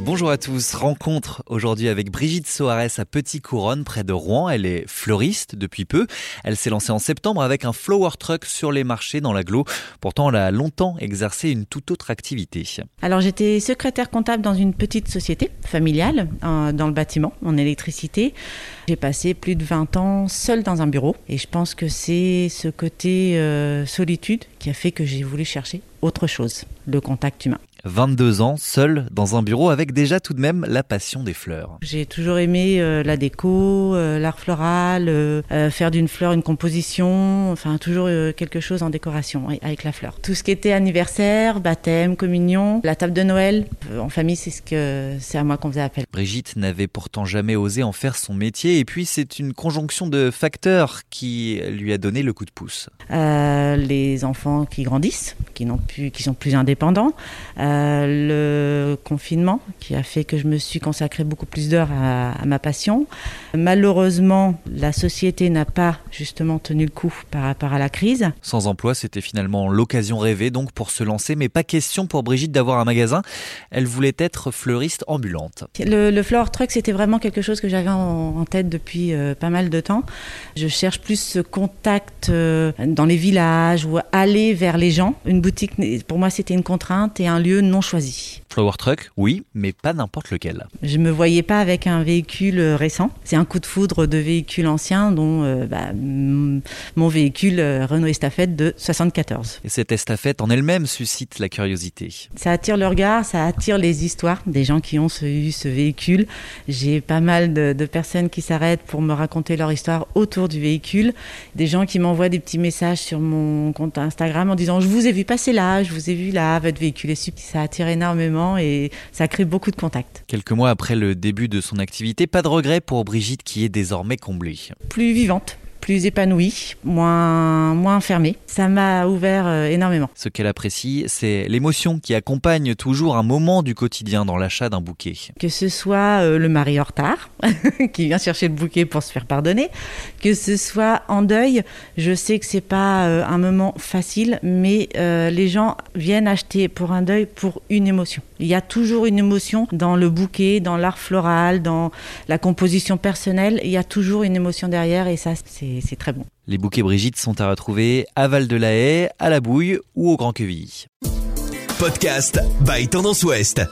Bonjour à tous, rencontre aujourd'hui avec Brigitte Soares à Petit Couronne près de Rouen. Elle est fleuriste depuis peu. Elle s'est lancée en septembre avec un flower truck sur les marchés dans l'agglo. Pourtant, elle a longtemps exercé une toute autre activité. Alors j'étais secrétaire comptable dans une petite société familiale euh, dans le bâtiment, en électricité. J'ai passé plus de 20 ans seule dans un bureau et je pense que c'est ce côté euh, solitude qui a fait que j'ai voulu chercher autre chose, le contact humain. 22 ans, seul dans un bureau avec déjà tout de même la passion des fleurs. J'ai toujours aimé euh, la déco, euh, l'art floral, euh, faire d'une fleur une composition, enfin toujours quelque chose en décoration avec la fleur. Tout ce qui était anniversaire, baptême, communion, la table de Noël, en famille c'est ce que c'est à moi qu'on faisait appel. Brigitte n'avait pourtant jamais osé en faire son métier et puis c'est une conjonction de facteurs qui lui a donné le coup de pouce. les enfants qui grandissent, qui n'ont plus, qui sont plus indépendants. Euh, le confinement qui a fait que je me suis consacré beaucoup plus d'heures à, ma passion. Malheureusement, la société n'a pas justement tenu le coup par rapport à la crise. Sans emploi, c'était finalement l'occasion rêvée donc pour se lancer, mais pas question pour Brigitte d'avoir un magasin. Elle voulait être fleuriste ambulante. Le, le flower truck, c'était vraiment quelque chose que j'avais en, tête depuis euh, pas mal de temps. Je cherche plus ce contact euh, dans les villages ou aller vers les gens. Une boutique, pour moi, c'était une contrainte et un lieu non choisi. Flower truck, oui, mais pas n'importe lequel. Je me voyais pas avec un véhicule euh, récent. C'est un coup de foudre de véhicules anciens, dont euh, bah, mon véhicule euh, Renault Estafette de 74. Et cette estafette en elle-même suscite la curiosité. Ça attire le regard, ça attire les histoires des gens qui ont eu ce véhicule. J'ai pas mal de, de personnes qui s'arrêtent pour me raconter leur histoire autour du véhicule. Des gens qui m'envoient des petits messages sur mon compte Instagram en disant je vous ai vu passer là, je vous ai vu là, votre véhicule est super. Ça attire énormément et ça crée beaucoup de contacts. Quelques mois après le début de son activité, pas de regret pour Brigitte qui est désormais comblée. Plus vivante, plus épanouie, moins, moins. Ça m'a ouvert euh, énormément. Ce qu'elle apprécie, c'est l'émotion qui accompagne toujours un moment du quotidien dans l'achat d'un bouquet. Que ce soit euh, le mari en retard, qui vient chercher le bouquet pour se faire pardonner, que ce soit en deuil, je sais que c'est pas euh, un moment facile, mais les gens viennent acheter pour un deuil pour une émotion. Il y a toujours une émotion dans le bouquet, dans l'art floral, dans la composition personnelle. Il y a toujours une émotion derrière et ça, c'est très bon. Les bouquets Brigitte sont à retrouver à Val de la Haye, à la Bouille ou au Grand Quevilly. Podcast by Tendance Ouest.